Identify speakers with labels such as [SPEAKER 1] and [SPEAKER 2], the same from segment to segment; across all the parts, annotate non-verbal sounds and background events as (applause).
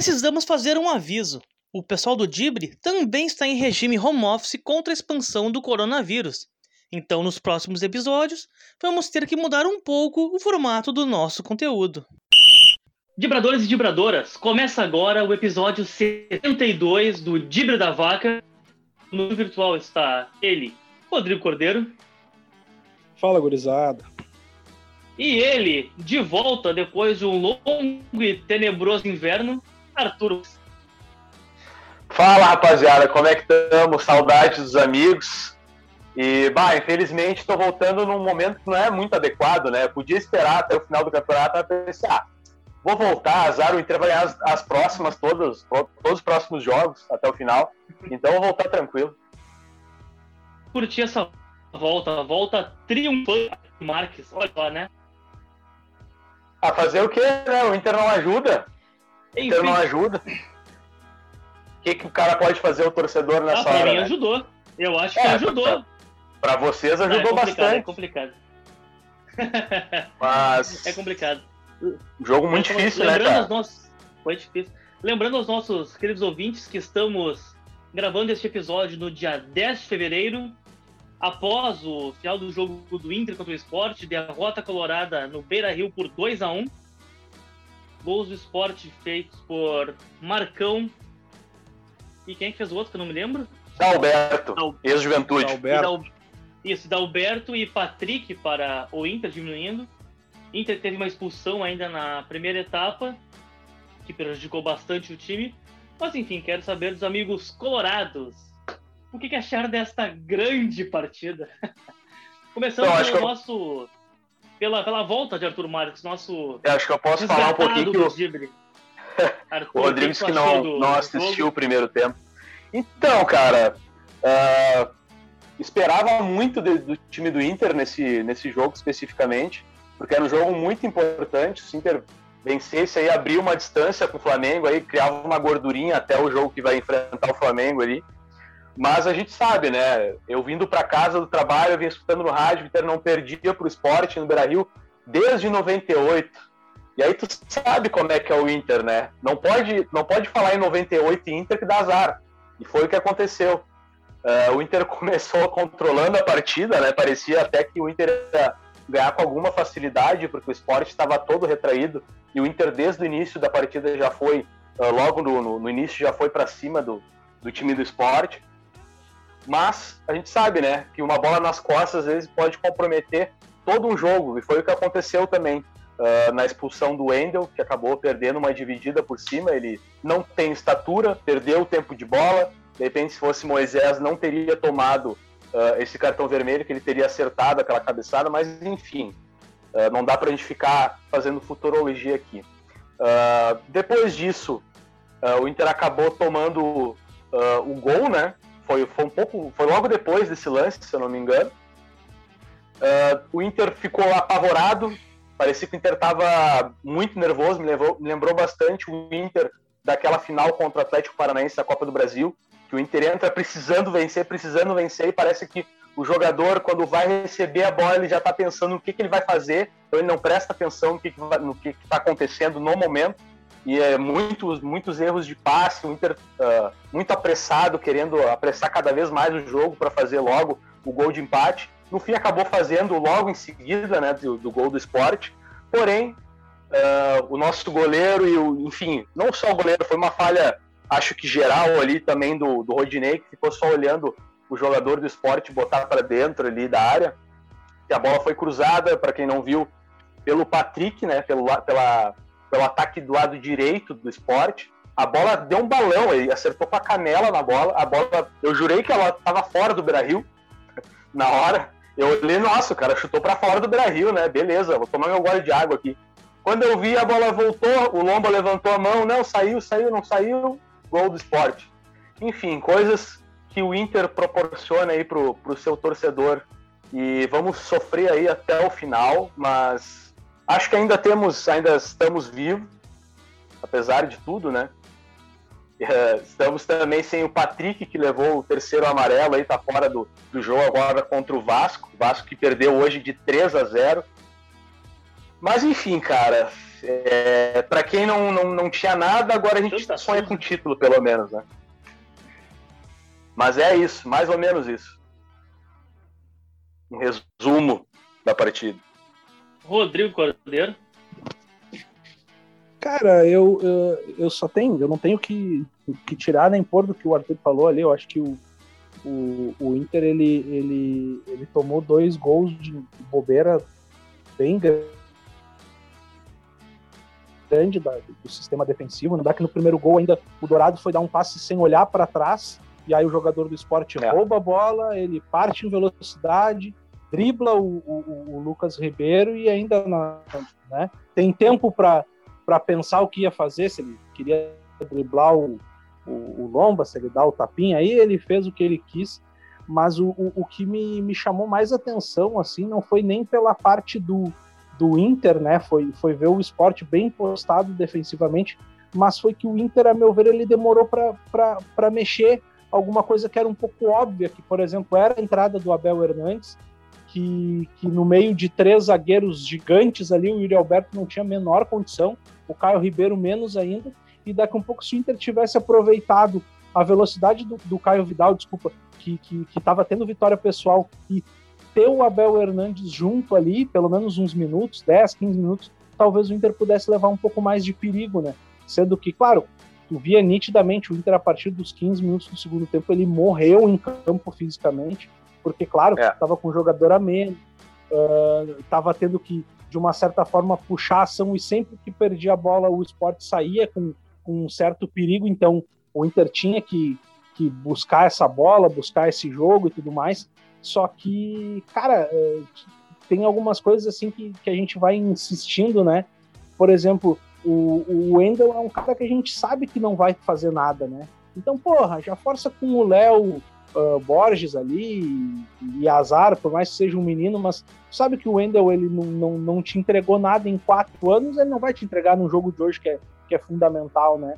[SPEAKER 1] Precisamos fazer um aviso. O pessoal do Dibre também está em regime home office contra a expansão do coronavírus. Então, nos próximos episódios, vamos ter que mudar um pouco o formato do nosso conteúdo. Dibradores e Dibradoras, começa agora o episódio 72 do Dibre da Vaca. No virtual está ele, Rodrigo Cordeiro.
[SPEAKER 2] Fala, gurizada.
[SPEAKER 1] E ele, de volta depois de um longo e tenebroso inverno, Arthur.
[SPEAKER 3] Fala, rapaziada, como é que estamos? Saudades dos amigos. E, bah, infelizmente estou voltando num momento que não é muito adequado, né? podia esperar até o final do campeonato para pensar, ah, vou voltar, azar, o Inter vai ganhar as, as, próximas, todos, todos os próximos jogos até o final. Então vou voltar tranquilo.
[SPEAKER 1] Curti essa volta, volta triunfante Marques, olha lá, né?
[SPEAKER 3] A fazer o quê, né? O Inter não ajuda. O Inter não ajuda. O que, que o cara pode fazer, o torcedor, nessa ah,
[SPEAKER 1] pra
[SPEAKER 3] hora?
[SPEAKER 1] Pra mim né? ajudou. Eu acho que é, ajudou.
[SPEAKER 3] Pra vocês ajudou
[SPEAKER 1] é
[SPEAKER 3] bastante. (laughs)
[SPEAKER 1] É complicado.
[SPEAKER 3] Mas.
[SPEAKER 1] É complicado.
[SPEAKER 3] Jogo muito difícil, né, cara?
[SPEAKER 1] Nossos... Foi difícil. Lembrando aos nossos queridos ouvintes que estamos gravando este episódio no dia 10 de fevereiro, após o final do jogo do Inter contra o Sport, derrota colorada no Beira Rio por 2 a 1 Gols do Sport feitos por Marcão. E quem é que fez o outro que eu não me lembro?
[SPEAKER 3] Dalberto, ex-juventude.
[SPEAKER 1] Dalberto. Isso, Dalberto e Patrick para o Inter diminuindo. Inter teve uma expulsão ainda na primeira etapa, que prejudicou bastante o time. Mas enfim, quero saber dos amigos colorados. O que, que acharam desta grande partida? (laughs) Começando então, pelo eu... Pela, pela volta de Arthur Marques, nosso.
[SPEAKER 3] Eu acho que eu posso falar um pouquinho que o. (laughs) Arthur, o Rodrigues que não, do, não assistiu o primeiro tempo. Então, cara, uh, esperava muito de, do time do Inter nesse, nesse jogo especificamente, porque era um jogo muito importante. Se o Inter vencesse aí, abria uma distância com o Flamengo, aí criava uma gordurinha até o jogo que vai enfrentar o Flamengo ali. Mas a gente sabe, né? Eu vindo para casa do trabalho, eu vim escutando no rádio, Inter não perdia para o esporte no Beira-Rio desde 98. E aí tu sabe como é que é o Inter, né? Não pode, não pode falar em 98 Inter que dá azar. E foi o que aconteceu. Uh, o Inter (laughs) começou controlando a partida, né? Parecia até que o Inter ia ganhar com alguma facilidade, porque o esporte estava todo retraído. E o Inter, desde o início da partida, já foi, uh, logo no, no, no, início, já foi para cima do, do time do esporte. Mas a gente sabe, né, que uma bola nas costas às vezes pode comprometer todo um jogo. E foi o que aconteceu também. Uh, na expulsão do Wendel, que acabou perdendo uma dividida por cima. Ele não tem estatura, perdeu o tempo de bola. De repente, se fosse Moisés, não teria tomado uh, esse cartão vermelho, que ele teria acertado aquela cabeçada, mas enfim, uh, não dá para a gente ficar fazendo futurologia aqui. depois disso, o Inter acabou tomando o gol, né? Foi, foi um pouco, foi logo depois desse lance, se eu não me engano. o Inter ficou apavorado, Parecia que o Inter estava muito nervoso, me, levou, me lembrou bastante o Inter daquela final contra o Atlético Paranaense da Copa do Brasil, que o Inter entra precisando vencer, precisando vencer, e parece que o jogador, quando vai receber a bola, ele já está pensando no que, que ele vai fazer, então ele não presta atenção no que está acontecendo no momento, e é muitos, muitos erros de passe, Inter uh, muito apressado, querendo apressar cada vez mais o jogo para fazer logo o gol de empate. No fim, acabou fazendo logo em seguida né, do, do gol do esporte. Porém, uh, o nosso goleiro e o, enfim, não só o goleiro, foi uma falha, acho que geral ali também do, do Rodinei, que ficou só olhando o jogador do esporte botar para dentro ali da área. E a bola foi cruzada, para quem não viu, pelo Patrick, né, pelo, pela, pelo ataque do lado direito do esporte. A bola deu um balão, ele acertou com a canela na bola. A bola, eu jurei que ela estava fora do Beira-Rio (laughs) na hora. Eu olhei, nossa, o cara chutou para fora do Brasil, né? Beleza, vou tomar meu gole de água aqui. Quando eu vi, a bola voltou, o Lomba levantou a mão, não, saiu, saiu, não saiu, gol do esporte. Enfim, coisas que o Inter proporciona aí pro, pro seu torcedor. E vamos sofrer aí até o final, mas acho que ainda temos, ainda estamos vivos, apesar de tudo, né? (laughs) É, estamos também sem o Patrick, que levou o terceiro amarelo aí, tá fora do, do jogo agora contra o Vasco. O Vasco que perdeu hoje de 3 a 0. Mas enfim, cara, é, para quem não, não, não tinha nada, agora a gente sonha com título, pelo menos, né? Mas é isso, mais ou menos isso. Um resumo da partida.
[SPEAKER 1] Rodrigo Cordeiro.
[SPEAKER 2] Cara, eu, eu, eu só tenho, eu não tenho que, que tirar nem pôr do que o Arthur falou ali. Eu acho que o, o, o Inter ele, ele, ele tomou dois gols de bobeira bem grande da, do sistema defensivo. Não dá que no primeiro gol ainda o Dourado foi dar um passe sem olhar para trás e aí o jogador do esporte é. rouba a bola, ele parte em velocidade, dribla o, o, o Lucas Ribeiro e ainda né, tem tempo para pensar o que ia fazer, se ele queria driblar o, o, o, Lomba, se ele dá o tapinha, aí ele fez o que ele quis, mas o, o, o que me, me chamou mais atenção assim não foi nem pela parte do, do Inter, né, foi, foi ver o esporte bem postado defensivamente, mas foi que o Inter, a meu ver, ele demorou para mexer alguma coisa que era um pouco óbvia, que, por exemplo, era a entrada do Abel Hernandes, que, que no meio de três zagueiros gigantes ali, o Yuri Alberto não tinha a menor condição, o Caio Ribeiro menos ainda, e daqui a um pouco se o Inter tivesse aproveitado a velocidade do, do Caio Vidal, desculpa, que estava tendo vitória pessoal, e ter o Abel Hernandes junto ali, pelo menos uns minutos, 10, 15 minutos, talvez o Inter pudesse levar um pouco mais de perigo, né? Sendo que, claro, tu via nitidamente o Inter a partir dos 15 minutos do segundo tempo, ele morreu em campo fisicamente, porque, claro, estava é. com um jogador a menos, estava uh, tendo que, de uma certa forma, puxar a ação e sempre que perdia a bola o esporte saía com, com um certo perigo, então o Inter tinha que, que buscar essa bola, buscar esse jogo e tudo mais. Só que, cara, é, tem algumas coisas assim que, que a gente vai insistindo, né? Por exemplo, o, o Wendel é um cara que a gente sabe que não vai fazer nada, né? Então, porra, já força com o Léo uh, Borges ali e, e, azar, por mais que seja um menino, mas sabe que o Wendel ele não, não, não te entregou nada em quatro anos, ele não vai te entregar num jogo de hoje que é, que é fundamental, né?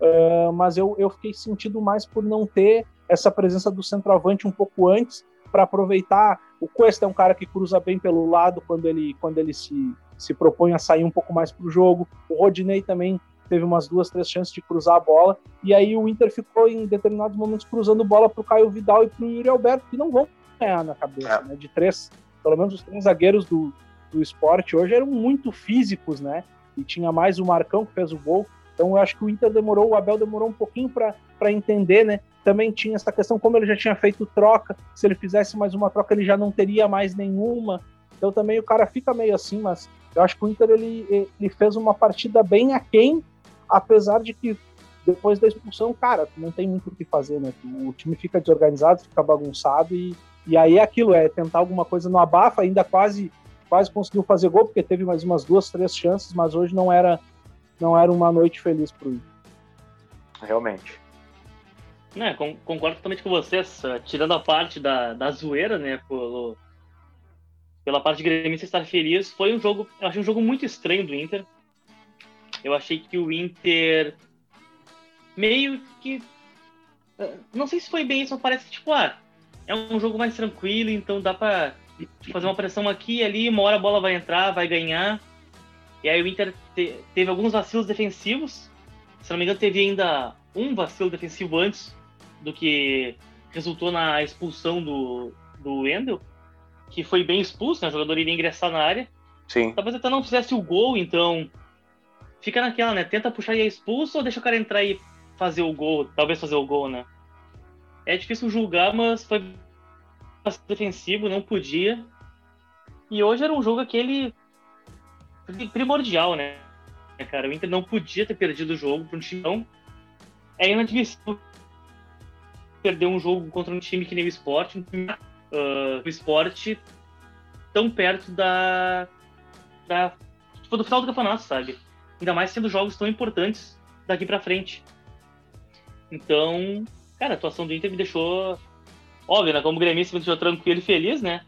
[SPEAKER 2] Uh, mas eu, eu fiquei sentido mais por não ter essa presença do centroavante um pouco antes para aproveitar. O Cuesta é um cara que cruza bem pelo lado quando ele, quando ele se, se propõe a sair um pouco mais para o jogo. O Rodinei também teve umas duas, três chances de cruzar a bola. E aí o Inter ficou em determinados momentos cruzando bola para o Caio Vidal e para o Yuri Alberto, que não vão ganhar na cabeça, é. né? De três, pelo menos os três zagueiros do, do esporte hoje eram muito físicos, né? E tinha mais o Marcão que fez o gol. Então eu acho que o Inter demorou, o Abel demorou um pouquinho para entender, né? Também tinha essa questão, como ele já tinha feito troca, se ele fizesse mais uma troca, ele já não teria mais nenhuma. Então também o cara fica meio assim, mas eu acho que o Inter ele, ele fez uma partida bem aquém apesar de que depois da expulsão, cara, não tem muito o que fazer, né? O time fica desorganizado, fica bagunçado e, e aí é aquilo, é tentar alguma coisa no abafa, ainda quase quase conseguiu fazer gol, porque teve mais umas duas, três chances, mas hoje não era não era uma noite feliz pro Inter.
[SPEAKER 3] Realmente.
[SPEAKER 1] É, concordo totalmente com vocês, tirando a parte da, da zoeira, né, pelo, pela parte de gremista estar feliz, foi um jogo, eu achei um jogo muito estranho do Inter, eu achei que o Inter meio que. Ah, não sei se foi bem isso, mas parece que, tipo, ah, é um jogo mais tranquilo, então dá pra fazer uma pressão aqui e ali, uma hora a bola vai entrar, vai ganhar. E aí o Inter te, teve alguns vacilos defensivos. Se não me engano, teve ainda um vacilo defensivo antes do que resultou na expulsão do, do Wendel, que foi bem expulso, né? O jogador iria ingressar na área.
[SPEAKER 3] Sim.
[SPEAKER 1] Talvez até não fizesse o gol, então fica naquela, né? Tenta puxar e é expulso ou deixa o cara entrar e fazer o gol, talvez fazer o gol, né? É difícil julgar, mas foi defensivo, não podia. E hoje era um jogo aquele primordial, né? Cara, o Inter não podia ter perdido o jogo para um time. É inadmissível perder um jogo contra um time que nem o Sport, uh, o Sport tão perto da, da tipo, do final do campeonato, sabe? Ainda mais sendo jogos tão importantes daqui para frente. Então, cara, a atuação do Inter me deixou. Óbvio, né? Como gremista me deixou tranquilo e feliz, né?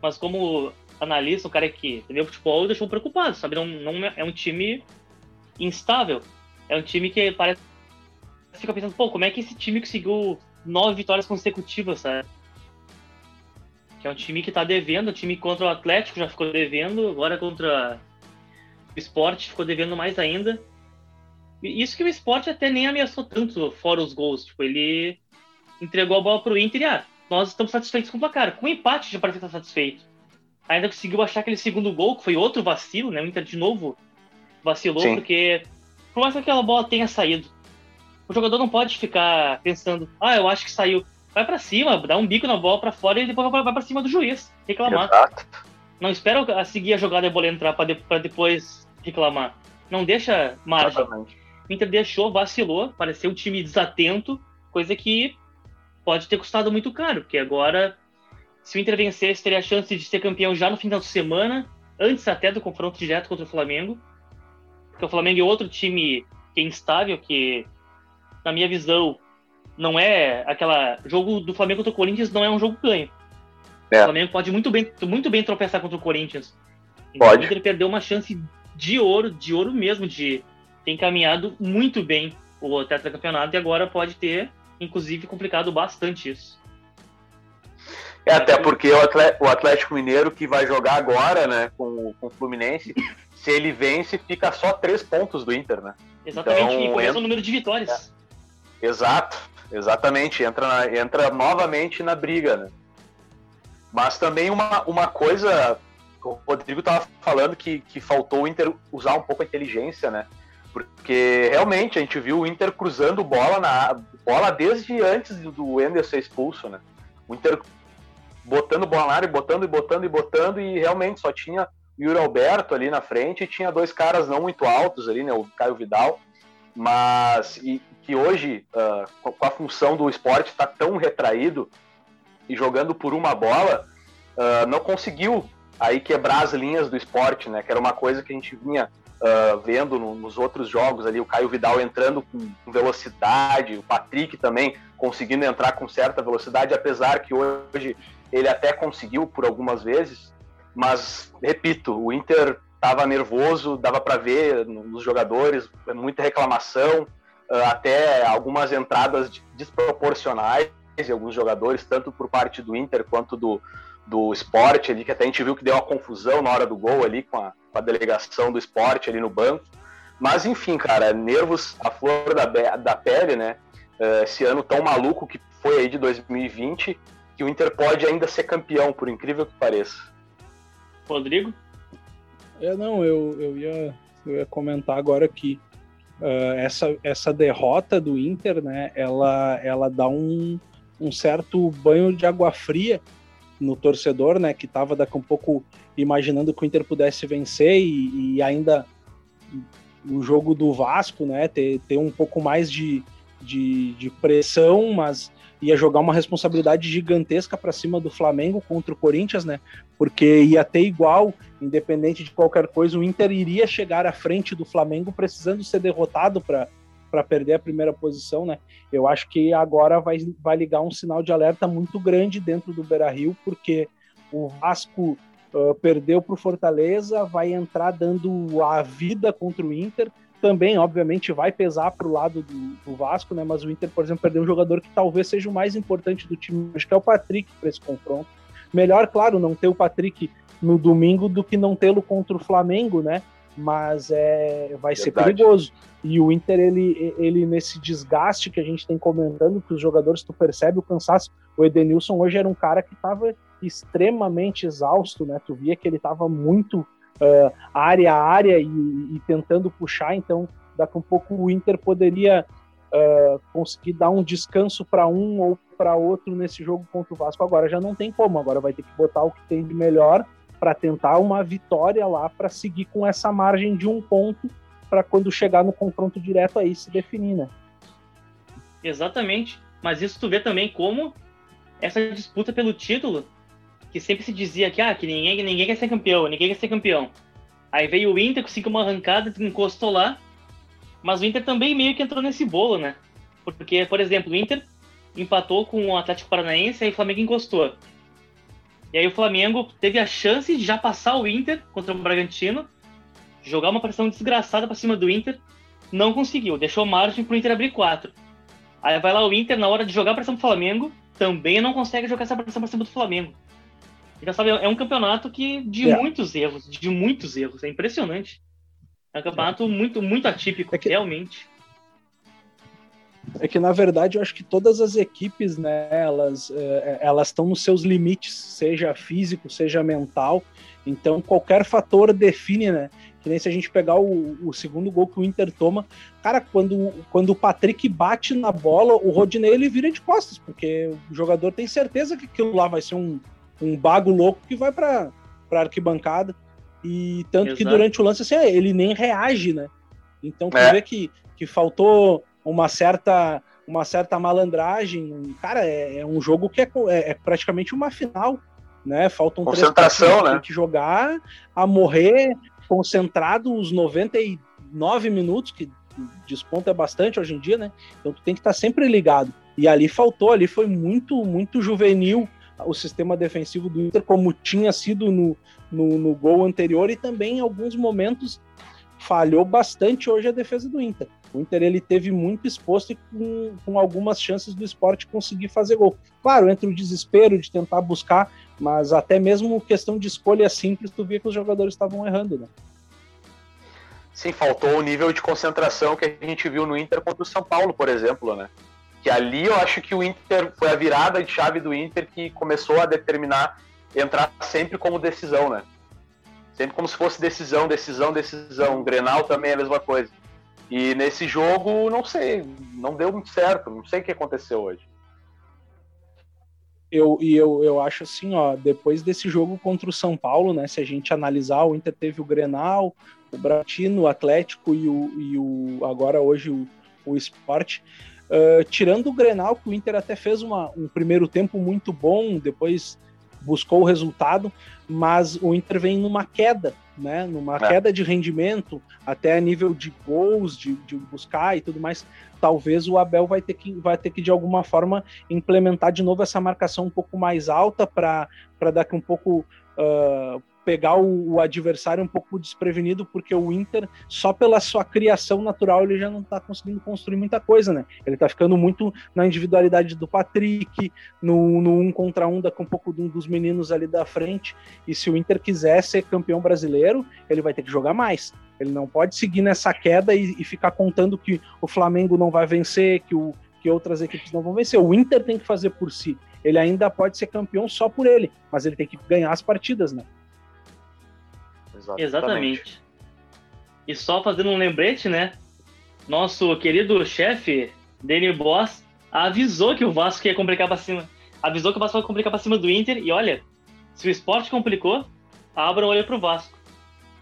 [SPEAKER 1] Mas como analista, um cara que entendeu futebol, deixou preocupado, sabe? Não, não é, é um time instável. É um time que parece. Fica pensando, pô, como é que esse time conseguiu nove vitórias consecutivas, sabe? Que é um time que tá devendo, o time contra o Atlético já ficou devendo, agora contra O esporte ficou devendo mais ainda. Isso que o esporte até nem ameaçou tanto, fora os gols. Tipo, ele entregou a bola pro Inter e ah, nós estamos satisfeitos com o placar. Com o empate já parece estar satisfeito. Ainda conseguiu achar aquele segundo gol, que foi outro vacilo, né? O Inter de novo vacilou, Sim. porque por mais que aquela bola tenha saído, o jogador não pode ficar pensando, ah, eu acho que saiu. Vai para cima, dá um bico na bola para fora e depois vai para cima do juiz, reclamar. Exato. Não espera seguir a jogada e a bola entrar para de, depois reclamar. Não deixa margem. Exatamente. O Inter deixou, vacilou, pareceu um time desatento, coisa que pode ter custado muito caro, porque agora, se o Inter vencesse, teria a chance de ser campeão já no final de semana, antes até do confronto direto contra o Flamengo. Porque o Flamengo é outro time que é instável, que, na minha visão, não é aquela. jogo do Flamengo contra o Corinthians não é um jogo ganho. É. O Flamengo pode muito bem, muito bem tropeçar contra o Corinthians. Então, pode. O Inter perdeu uma chance de ouro, de ouro mesmo, de ter encaminhado muito bem o tetracampeonato e agora pode ter, inclusive, complicado bastante isso.
[SPEAKER 3] É, até porque o Atlético Mineiro que vai jogar agora, né, com, com o Fluminense, se ele vence, fica só três pontos do Inter, né?
[SPEAKER 1] Exatamente, então, e começa entra... o número de vitórias.
[SPEAKER 3] É. Exato, exatamente. Entra, entra novamente na briga, né? Mas também uma, uma coisa, o Rodrigo estava falando que, que faltou o Inter usar um pouco a inteligência, né? Porque realmente a gente viu o Inter cruzando bola na bola desde antes do Ender ser expulso, né? O Inter botando bola na área, botando e botando e botando, e realmente só tinha Yuri Alberto ali na frente, e tinha dois caras não muito altos ali, né? O Caio Vidal, mas e, que hoje, uh, com a função do esporte estar tá tão retraído e jogando por uma bola, uh, não conseguiu aí quebrar as linhas do esporte, né? Que era uma coisa que a gente vinha uh, vendo no, nos outros jogos ali, o Caio Vidal entrando com, velocidade, o Patrick também conseguindo entrar com certa velocidade, apesar que hoje ele até conseguiu por algumas vezes, mas, repito, o Inter estava nervoso, dava para ver nos jogadores, muita reclamação, ah, até algumas entradas desproporcionais de alguns jogadores, tanto por parte do Inter quanto do, do esporte ali, que até a gente viu que deu uma confusão na hora do gol ali com a, com a delegação do esporte ali no banco. Mas enfim, cara, nervos à flor da, da pele, né? Ah, esse ano tão maluco que foi aí de 2020, que o Inter pode ainda ser campeão, por incrível que pareça.
[SPEAKER 1] Rodrigo?
[SPEAKER 2] É, não, eu, eu, ia, eu ia comentar agora que uh, essa, essa derrota do Inter, né, ela, ela dá um, um certo banho de água fria no torcedor, né, que estava daqui um pouco imaginando que o Inter pudesse vencer e, e ainda o jogo do Vasco, né, ter, ter um pouco mais de, de, de pressão, mas ia jogar uma responsabilidade gigantesca para cima do Flamengo contra o Corinthians, né? Porque ia ter igual, independente de qualquer coisa, o Inter iria chegar à frente do Flamengo precisando ser derrotado para para perder a primeira posição, né? Eu acho que agora vai, vai ligar um sinal de alerta muito grande dentro do Beira-Rio, porque o Vasco uh, perdeu para o Fortaleza, vai entrar dando a vida contra o Inter, também, obviamente, vai pesar para o lado do, do, Vasco, né? Mas o Inter, por exemplo, perdeu um jogador que talvez seja o mais importante do time, acho que é o Patrick para esse confronto. Melhor, claro, não ter o Patrick no domingo do que não tê-lo contra o Flamengo, né? Mas é, vai Verdade. ser perigoso. E o Inter, ele, ele nesse desgaste que a gente tem comentando, que os jogadores, tu percebe o cansaço. O Edenilson hoje era um cara que estava extremamente exausto, né? Tu via que ele estava muito uh, área a área e, e, tentando puxar, então daqui a um pouco o Inter poderia uh, conseguir dar um descanso para um ou para outro nesse jogo contra o Vasco. Agora já não tem como, agora vai ter que botar o que tem de melhor para tentar uma vitória lá para seguir com essa margem de um ponto para quando chegar no confronto direto aí se definir, né?
[SPEAKER 1] Exatamente. Mas isso tu vê também como essa disputa pelo título que sempre se dizia que, ah, que ninguém, ninguém quer ser campeão, ninguém quer ser campeão. Aí veio o Inter, conseguiu uma arrancada, encostou lá, mas o Inter também meio que entrou nesse bolo, né? Porque, por exemplo, o Inter empatou com o Atlético Paranaense e o Flamengo encostou. E aí o Flamengo teve a chance de já passar o Inter contra o Bragantino, jogar uma pressão desgraçada para cima do Inter, não conseguiu, deixou margem pro Inter abrir quatro. Aí vai lá o Inter, na hora de jogar a pressão pro Flamengo, também não consegue jogar essa pressão pra cima do Flamengo. Então, sabe, é um campeonato que de é. muitos erros, de muitos erros, é impressionante. É um campeonato muito, muito atípico, é que, realmente.
[SPEAKER 2] É que, na verdade, eu acho que todas as equipes, né, elas é, elas estão nos seus limites, seja físico, seja mental. Então, qualquer fator define, né? Que nem se a gente pegar o, o, segundo gol que o Inter toma, cara, quando, quando o Patrick bate na bola, o Rodinei ele vira de costas, porque o jogador tem certeza que aquilo lá vai ser um, um bago louco que vai para arquibancada. E tanto Exato. que durante o lance, assim, é, ele nem reage, né? Então tu é. vê que, que faltou uma certa, uma certa malandragem. Cara, é, é um jogo que é, é, é, praticamente uma final, né? Faltam
[SPEAKER 3] Concentração, três partidas, né?
[SPEAKER 2] que jogar a morrer concentrado os 99 minutos, que desponta bastante hoje em dia, né? Então tu tem que estar sempre ligado. E ali faltou, ali foi muito, muito juvenil o sistema defensivo do Inter, como tinha sido no, no, no gol anterior, e também em alguns momentos falhou bastante hoje a defesa do Inter. O Inter ele teve muito exposto e com, com algumas chances do esporte conseguir fazer gol. Claro, entre o desespero de tentar buscar, mas até mesmo questão de escolha simples, tu via que os jogadores estavam errando, né?
[SPEAKER 3] Sim, faltou o nível de concentração que a gente viu no Inter contra o São Paulo, por exemplo, né? Que ali eu acho que o Inter foi a virada de chave do Inter que começou a determinar entrar sempre como decisão, né? Sempre como se fosse decisão, decisão, decisão. O Grenal também é a mesma coisa. E nesse jogo, não sei, não deu muito certo, não sei o que aconteceu hoje.
[SPEAKER 2] Eu, e eu, eu acho assim, ó, depois desse jogo contra o São Paulo, né, se a gente analisar, o Inter teve o Grenal, o Bratino, o Atlético e o, e o agora hoje o, o Sport. Uh, tirando o Grenal, que o Inter até fez uma, um primeiro tempo muito bom, depois buscou o resultado, mas o Inter vem numa queda, né? Numa é. queda de rendimento, até a nível de gols, de, de, buscar e tudo mais. Talvez o Abel vai ter que, vai ter que de alguma forma implementar de novo essa marcação um pouco mais alta para daqui um pouco uh, pegar o, o, adversário um pouco desprevenido, porque o Inter, só pela sua criação natural, ele já não está conseguindo construir muita coisa, né? Ele está ficando muito na individualidade do Patrick, no, no um contra um, com um pouco dos meninos ali da frente. E se o Inter quiser ser campeão brasileiro, ele vai ter que jogar mais. Ele não pode seguir nessa queda e, e ficar contando que o Flamengo não vai vencer, que, o, que outras equipes não vão vencer. O Inter tem que fazer por si. Ele ainda pode ser campeão só por ele, mas ele tem que ganhar as partidas, né?
[SPEAKER 1] Exatamente. Exatamente. E só fazendo um lembrete, né? Nosso querido chefe, Danny Boss, avisou que o Vasco ia complicar pra cima. Avisou que o Vasco ia complicar pra cima do Inter. E olha, se o esporte complicou, abra o olho pro Vasco.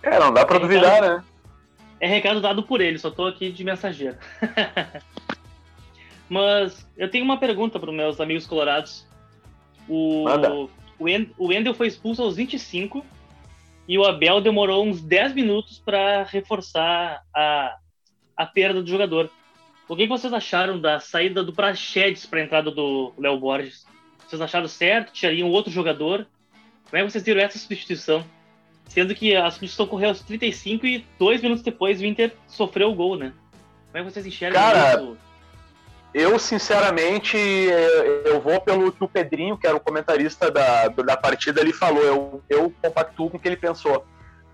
[SPEAKER 3] É, não dá pra é duvidar, recado, né?
[SPEAKER 1] É recado dado por ele, só tô aqui de mensageiro. (laughs) Mas eu tenho uma pergunta para os meus amigos colorados. O, o Wendel foi expulso aos 25 e o Abel demorou uns 10 minutos para reforçar a, a perda do jogador. O que vocês acharam da saída do Prachedes para a entrada do Léo Borges? Vocês acharam certo? Tirariam outro jogador? Como é que vocês viram essa substituição? Sendo que a substituição ocorreu aos 35 e dois minutos depois o Inter sofreu o gol, né? Como é que vocês enxergam
[SPEAKER 3] Cara, isso? Eu, sinceramente, eu vou pelo que o Pedrinho, que era o comentarista da, da partida, ele falou. Eu, eu compactuo com o que ele pensou.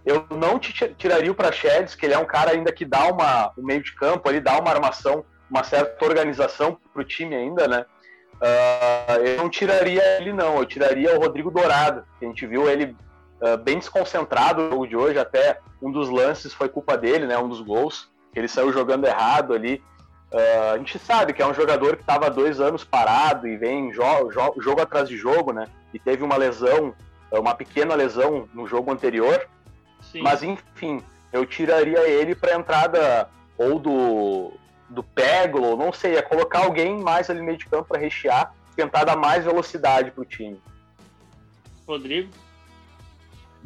[SPEAKER 3] Eu não tiraria o Praxedes, que ele é um cara ainda que dá uma, o meio de campo, ele dá uma armação, uma certa organização para o time ainda, né? Uh, eu não tiraria ele, não. Eu tiraria o Rodrigo Dourado. A gente viu ele uh, bem desconcentrado no jogo de hoje. Até um dos lances foi culpa dele, né? Um dos gols. Ele saiu jogando errado ali. Uh, a gente sabe que é um jogador que estava dois anos parado e vem jo jo jogo atrás de jogo, né? E teve uma lesão, uma pequena lesão no jogo anterior. Sim. Mas enfim, eu tiraria ele para entrada ou do, do Peglo, não sei, é colocar alguém mais ali no meio de campo para rechear, tentar dar mais velocidade para o time.
[SPEAKER 1] Rodrigo?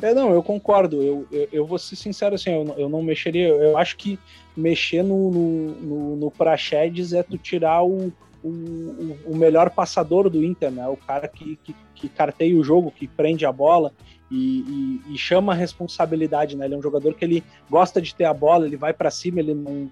[SPEAKER 2] É, não, eu concordo. Eu, eu, eu vou ser sincero assim, eu, eu não mexeria. Eu acho que mexer no, no, no, no Praxedes é tu tirar o, o, o, melhor passador do Inter, né? O cara que, que, que carteia o jogo, que prende a bola e, e, e, chama a responsabilidade, né? Ele é um jogador que ele gosta de ter a bola, ele vai para cima, ele não,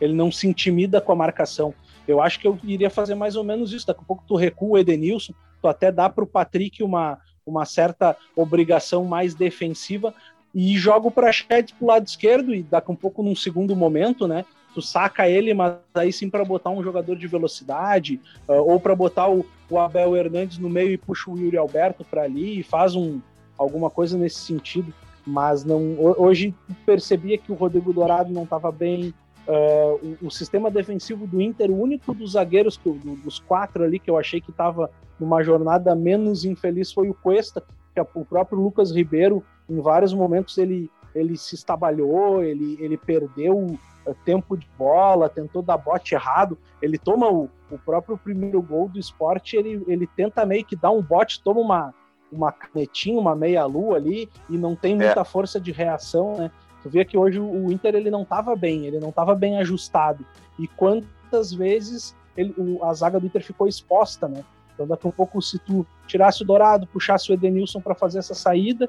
[SPEAKER 2] ele não se intimida com a marcação. Eu acho que eu iria fazer mais ou menos isso. Daqui a pouco tu recua o Edenilson, tu até dá para o Patrick uma, uma certa obrigação mais defensiva e joga o Prachedes pro lado esquerdo e daqui um pouco num segundo momento, né? Tu saca ele, mas aí sim para botar um jogador de velocidade, uh, ou para botar o, o, Abel Hernandes no meio e puxa o Yuri Alberto para ali e faz um, alguma coisa nesse sentido. Mas não, hoje percebia que o Rodrigo Dourado não estava bem. Uh, o, o, sistema defensivo do Inter, o único dos zagueiros, do, dos quatro ali que eu achei que estava numa jornada menos infeliz foi o Cuesta, que o próprio Lucas Ribeiro, em vários momentos ele, ele se estabalhou, ele, ele perdeu eh, tempo de bola, tentou dar bote errado. Ele toma o, o próprio primeiro gol do esporte, ele, ele tenta meio que dar um bote, toma uma, uma canetinha, uma meia-lua ali e não tem muita é. força de reação, né? Tu vê que hoje o Inter ele não estava bem, ele não estava bem ajustado. E quantas vezes ele, o, a zaga do Inter ficou exposta, né? Então daqui a um pouco se tu tirasse o Dourado, puxasse o Edenilson para fazer essa saída,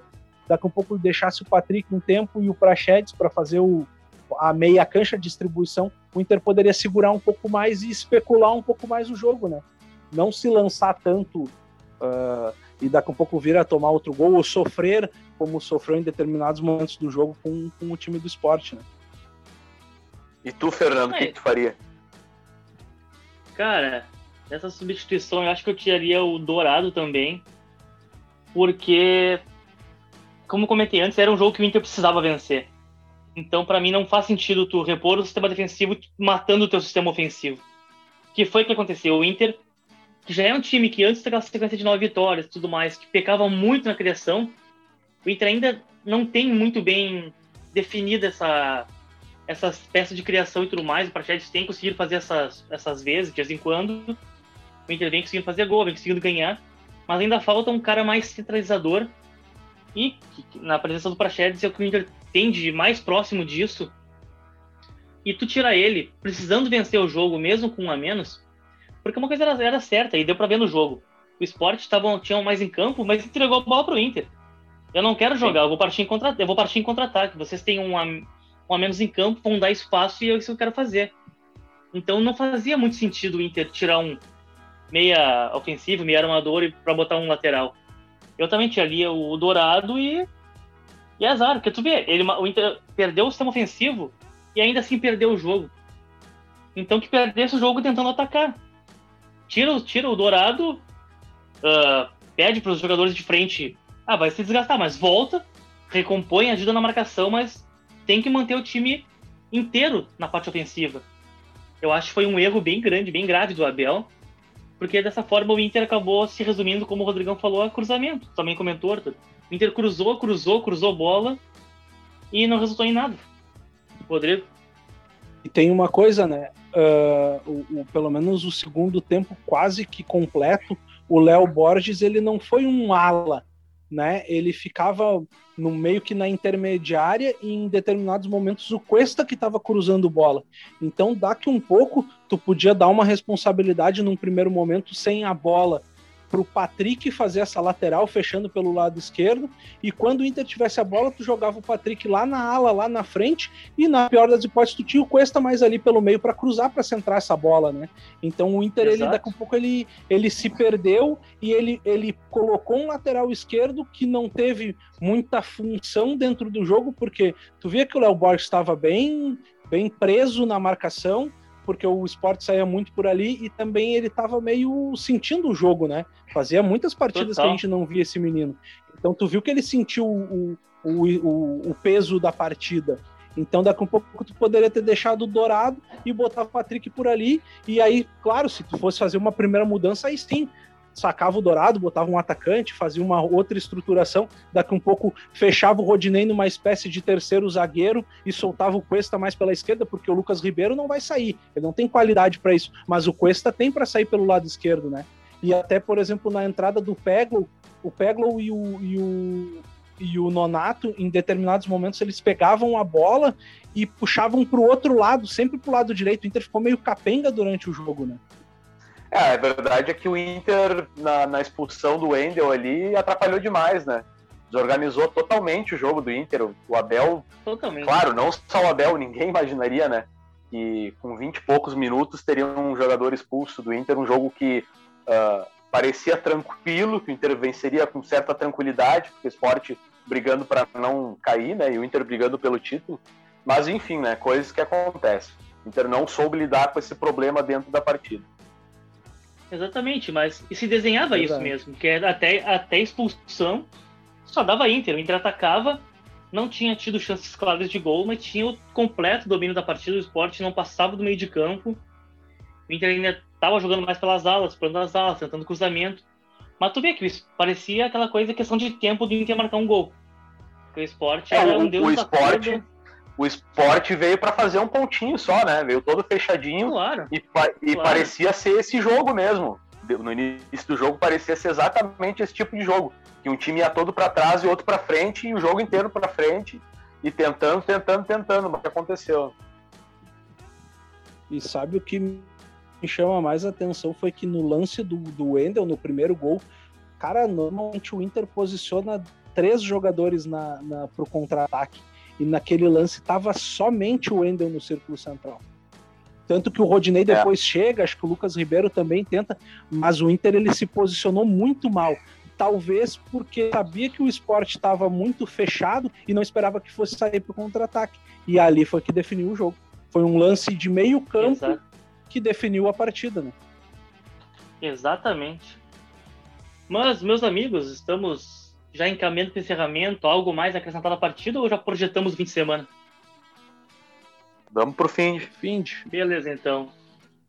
[SPEAKER 2] daqui a um pouco deixasse o Patrick um tempo e o Prachedes para fazer o, a meia cancha de distribuição, o Inter poderia segurar um pouco mais e especular um pouco mais o jogo, né? Não se lançar tanto uh, e daqui a pouco vir a tomar outro gol ou sofrer como sofreu em determinados momentos do jogo com, com o time do esporte, né?
[SPEAKER 3] E tu, Fernando, o que, que, tu faria?
[SPEAKER 1] Cara, essa substituição eu acho que eu tiraria o Dourado também, porque, como comentei antes, era um jogo que o Inter precisava vencer. Então, para mim, não faz sentido tu repor o sistema defensivo matando o teu sistema ofensivo. Que foi o que aconteceu. O Inter, que já é um time que antes daquela sequência de nove vitórias e tudo mais, que pecava muito na criação, o Inter ainda não tem muito bem definida essa essas peças de criação e tudo mais. O Prachedes tem conseguido fazer essas, essas vezes, de vez em quando. O Inter vem conseguindo fazer gol, vem conseguindo ganhar. Mas ainda falta um cara mais centralizador. E na presença do Prachedes é o que o Inter tende mais próximo disso, e tu tira ele, precisando vencer o jogo, mesmo com um a menos, porque uma coisa era, era certa, e deu para ver no jogo. O esporte tava, tinha mais em campo, mas entregou a bola pro Inter. Eu não quero jogar, eu vou partir em contra eu vou partir em contra-ataque. Vocês têm um a, um a menos em campo, vão dar espaço e é isso que eu quero fazer. Então não fazia muito sentido o Inter tirar um meia ofensivo, meia armador para botar um lateral. Eu também tinha ali o Dourado e e azar, porque tu vê, ele, o Inter perdeu o sistema ofensivo e ainda assim perdeu o jogo. Então que perdesse o jogo tentando atacar. Tira, tira o Dourado, uh, pede para os jogadores de frente, ah, vai se desgastar, mas volta, recompõe, ajuda na marcação, mas tem que manter o time inteiro na parte ofensiva. Eu acho que foi um erro bem grande, bem grave do Abel, porque dessa forma o Inter acabou se resumindo, como o Rodrigão falou, a cruzamento. Também comentou. O Inter cruzou, cruzou, cruzou bola e não resultou em nada. Rodrigo?
[SPEAKER 2] E tem uma coisa, né? Uh, o, o, pelo menos o segundo tempo quase que completo, o Léo Borges ele não foi um ala, né? Ele ficava no meio que na intermediária e em determinados momentos o Cuesta que estava cruzando bola. Então daqui um pouco tu podia dar uma responsabilidade num primeiro momento sem a bola para o Patrick fazer essa lateral, fechando pelo lado esquerdo. E quando o Inter tivesse a bola, tu jogava o Patrick lá na ala, lá na frente. E na pior das hipóteses, tu tinha o Cuesta mais ali pelo meio para cruzar, para centrar essa bola, né? Então o Inter, ele, daqui a pouco, ele, ele se perdeu e ele, ele colocou um lateral esquerdo que não teve muita função dentro do jogo, porque tu via que o Léo Borges estava bem, bem preso na marcação porque o esporte saía muito por ali e também ele estava meio sentindo o jogo, né? Fazia muitas partidas Total. que a gente não via esse menino. Então tu viu que ele sentiu o, o, o, o peso da partida. Então daqui a um pouco tu poderia ter deixado o Dourado e botar o Patrick por ali. E aí, claro, se tu fosse fazer uma primeira mudança, aí sim, sacava o Dourado, botava um atacante, fazia uma outra estruturação, daqui um pouco fechava o Rodinei numa espécie de terceiro zagueiro e soltava o Cuesta mais pela esquerda, porque o Lucas Ribeiro não vai sair, ele não tem qualidade para isso, mas o Cuesta tem para sair pelo lado esquerdo, né? E até, por exemplo, na entrada do Peglo, o Peglo e o, e o, e o Nonato, em determinados momentos, eles pegavam a bola e puxavam para o outro lado, sempre para o lado direito. O Inter ficou meio capenga durante o jogo, né?
[SPEAKER 3] É, a verdade é que o Inter, na, na expulsão do Wendel ali, atrapalhou demais, né? Desorganizou totalmente o jogo do Inter. O Abel. Totalmente. Claro, não só o Abel, ninguém imaginaria, né? Que com 20 e poucos minutos teria um jogador expulso do Inter, um jogo que uh, parecia tranquilo, que o Inter venceria com certa tranquilidade, porque o esporte brigando para não cair, né? E o Inter brigando pelo título. Mas enfim, né? Coisas que acontecem. O Inter não soube lidar com esse problema dentro da partida.
[SPEAKER 1] Exatamente, mas e se desenhava Exato. isso mesmo, que até, até expulsão só dava Inter. O Inter atacava, não tinha tido chances claras de gol, mas tinha o completo domínio da partida. O esporte não passava do meio de campo. O Inter ainda estava jogando mais pelas alas, plano das alas, tentando cruzamento. Mas tu vê que parecia aquela coisa, questão de tempo do Inter marcar um gol. Porque o esporte
[SPEAKER 3] é, era um deus o esporte, o esporte veio para fazer um pontinho só, né? Veio todo fechadinho
[SPEAKER 1] claro,
[SPEAKER 3] e, e claro. parecia ser esse jogo mesmo. No início do jogo parecia ser exatamente esse tipo de jogo, que um time ia todo para trás e outro para frente e o jogo inteiro para frente e tentando, tentando, tentando, mas aconteceu.
[SPEAKER 2] E sabe o que me chama mais atenção foi que no lance do, do Wendel, no primeiro gol, cara, normalmente o Inter posiciona três jogadores na, na, pro contra-ataque. E naquele lance tava somente o Wendel no círculo central. Tanto que o Rodinei é. depois é. chega, acho que o Lucas Ribeiro também tenta, mas o Inter ele se posicionou muito mal. Talvez porque sabia que o esporte estava muito fechado e não esperava que fosse sair para o contra-ataque. E ali foi que definiu o jogo. Foi um lance de meio campo Exato que definiu a partida, né?
[SPEAKER 1] Exatamente. Mas, meus amigos, estamos já encaminhando para o encerramento. Algo mais acrescentado à partida ou já projetamos o fim de semana?
[SPEAKER 3] Vamos pro fim.
[SPEAKER 1] Fim. Beleza, então.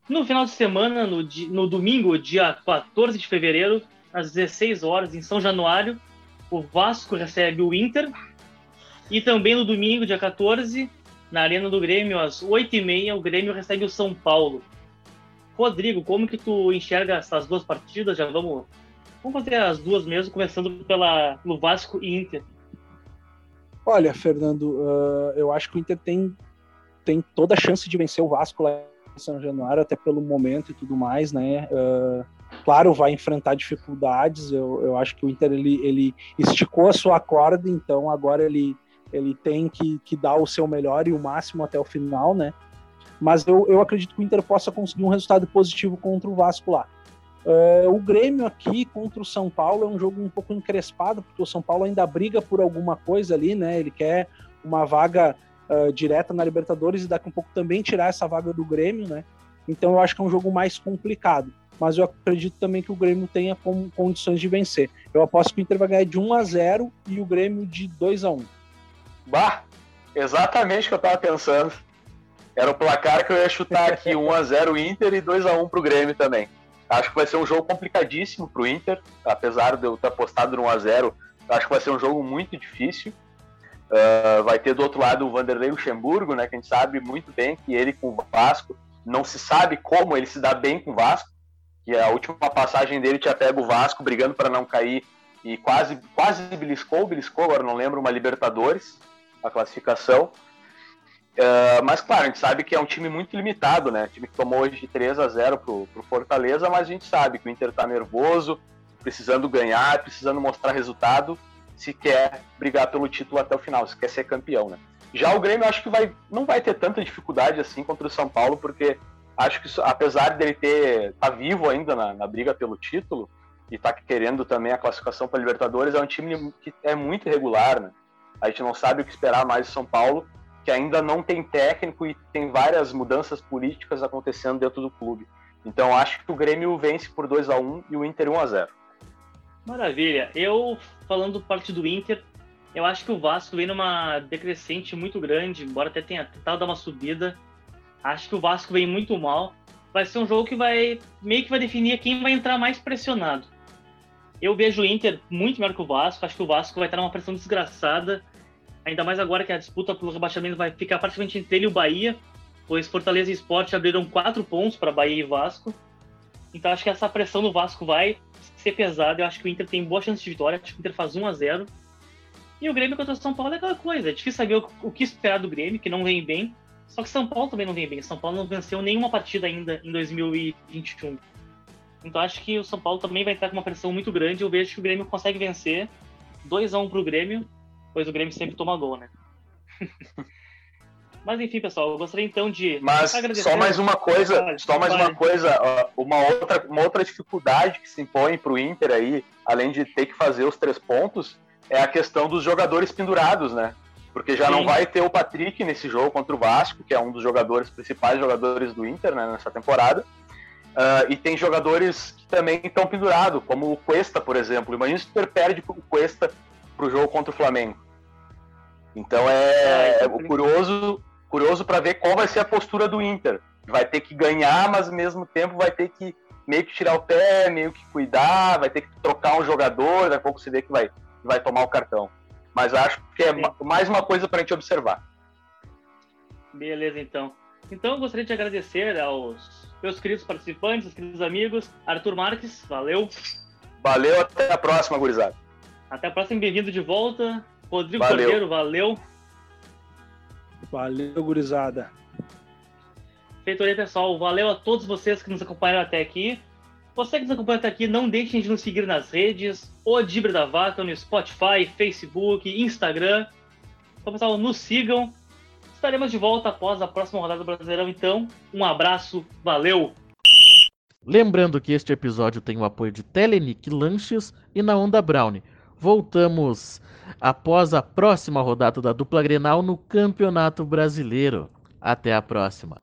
[SPEAKER 1] No final de semana, no, no domingo, dia 14 de fevereiro, às 16 horas, em São Januário, o Vasco recebe o Inter. E também no domingo, dia 14, na Arena do Grêmio, às 8h30, o Grêmio recebe o São Paulo. Rodrigo, como que tu enxerga essas duas partidas? Já vamos, vamos fazer as duas mesmo, começando pela, pelo Vasco e Inter.
[SPEAKER 2] Olha, Fernando, uh, eu acho que o Inter tem, tem toda a chance de vencer o Vasco lá em São Januário, até pelo momento e tudo mais, né? Uh, claro, vai enfrentar dificuldades. Eu, eu acho que o Inter ele, ele esticou a sua corda, então agora ele, ele tem que, que dar o seu melhor e o máximo até o final, né? Mas eu, eu acredito que o Inter possa conseguir um resultado positivo contra o Vasco lá. Uh, o Grêmio aqui contra o São Paulo é um jogo um pouco encrespado, porque o São Paulo ainda briga por alguma coisa ali, né? Ele quer uma vaga uh, direta na Libertadores e daqui a um pouco também tirar essa vaga do Grêmio, né? Então eu acho que é um jogo mais complicado. Mas eu acredito também que o Grêmio tenha condições de vencer. Eu aposto que o Inter vai ganhar de 1 a 0 e o Grêmio de 2 a 1
[SPEAKER 3] Bah, exatamente o que eu tava pensando. Era o placar que eu ia chutar aqui, 1x0 Inter e 2x1 pro Grêmio também. Acho que vai ser um jogo complicadíssimo pro Inter, apesar de eu ter apostado no 1x0, acho que vai ser um jogo muito difícil. Uh, vai ter do outro lado o Vanderlei Luxemburgo, né, que a gente sabe muito bem que ele com o Vasco, não se sabe como ele se dá bem com o Vasco, que a última passagem dele tinha pego o Vasco brigando para não cair e quase, quase beliscou, beliscou, agora não lembro, uma Libertadores, a classificação. Uh, mas, claro, a gente sabe que é um time muito limitado, né? time que tomou hoje de 3 a 0 pro, pro Fortaleza, mas a gente sabe que o Inter tá nervoso, precisando ganhar, precisando mostrar resultado, se quer brigar pelo título até o final, se quer ser campeão, né? Já o Grêmio acho que vai, não vai ter tanta dificuldade assim contra o São Paulo, porque acho que apesar dele ter tá vivo ainda na, na briga pelo título e tá querendo também a classificação para Libertadores, é um time que é muito irregular, né? A gente não sabe o que esperar mais do São Paulo, que ainda não tem técnico e tem várias mudanças políticas acontecendo dentro do clube. Então acho que o Grêmio vence por 2 a 1 e o Inter 1 a 0.
[SPEAKER 1] Maravilha. Eu falando parte do Inter, eu acho que o Vasco vem numa decrescente muito grande, embora até tenha tentado dar uma subida. Acho que o Vasco vem muito mal. Vai ser um jogo que vai meio que vai definir quem vai entrar mais pressionado. Eu vejo o Inter muito melhor que o Vasco. Acho que o Vasco vai estar numa pressão desgraçada. Ainda mais agora que a disputa pelo rebaixamento vai ficar praticamente entre ele e o Bahia, pois Fortaleza e Sport abriram quatro pontos para Bahia e Vasco. Então acho que essa pressão no Vasco vai ser pesada. Eu acho que o Inter tem boa chance de vitória. Acho que o Inter faz 1 a 0 E o Grêmio contra o São Paulo é aquela coisa. É difícil saber o, o que esperar do Grêmio, que não vem bem. Só que São Paulo também não vem bem. São Paulo não venceu nenhuma partida ainda em 2021. Então acho que o São Paulo também vai entrar com uma pressão muito grande. Eu vejo que o Grêmio consegue vencer. 2 a 1 pro Grêmio pois o Grêmio sempre toma gol, né? (laughs) Mas enfim, pessoal, eu gostaria então de
[SPEAKER 3] Mas só mais uma coisa, só mais uma coisa, uma outra, uma outra dificuldade que se impõe para o Inter aí, além de ter que fazer os três pontos, é a questão dos jogadores pendurados, né? Porque já Sim. não vai ter o Patrick nesse jogo contra o Vasco, que é um dos jogadores principais jogadores do Inter né, nessa temporada. Uh, e tem jogadores que também estão pendurados, como o Cuesta, por exemplo. Imagina se o Inter perde o Cuesta para o jogo contra o Flamengo. Então é, ah, é curioso, curioso para ver qual vai ser a postura do Inter. Vai ter que ganhar, mas ao mesmo tempo vai ter que meio que tirar o pé, meio que cuidar, vai ter que trocar um jogador, daqui a pouco você vê que vai, vai tomar o cartão. Mas acho que é Sim. mais uma coisa para a gente observar.
[SPEAKER 1] Beleza, então. Então eu gostaria de agradecer aos meus queridos participantes, os queridos amigos. Arthur Marques, valeu.
[SPEAKER 3] Valeu, até a próxima, gurizada.
[SPEAKER 1] Até a próxima, bem-vindo de volta. Rodrigo valeu. Cordeiro, valeu.
[SPEAKER 2] Valeu, gurizada.
[SPEAKER 1] Feitoria, pessoal. Valeu a todos vocês que nos acompanharam até aqui. Você que nos acompanha até aqui, não deixem de nos seguir nas redes, o Dibre da Vaca, no Spotify, Facebook, Instagram. Então, pessoal, nos sigam. Estaremos de volta após a próxima rodada do Brasileirão, então. Um abraço, valeu!
[SPEAKER 4] Lembrando que este episódio tem o apoio de Telenic Lanches e na Onda Brown. Voltamos após a próxima rodada da dupla Grenal no Campeonato Brasileiro. Até a próxima.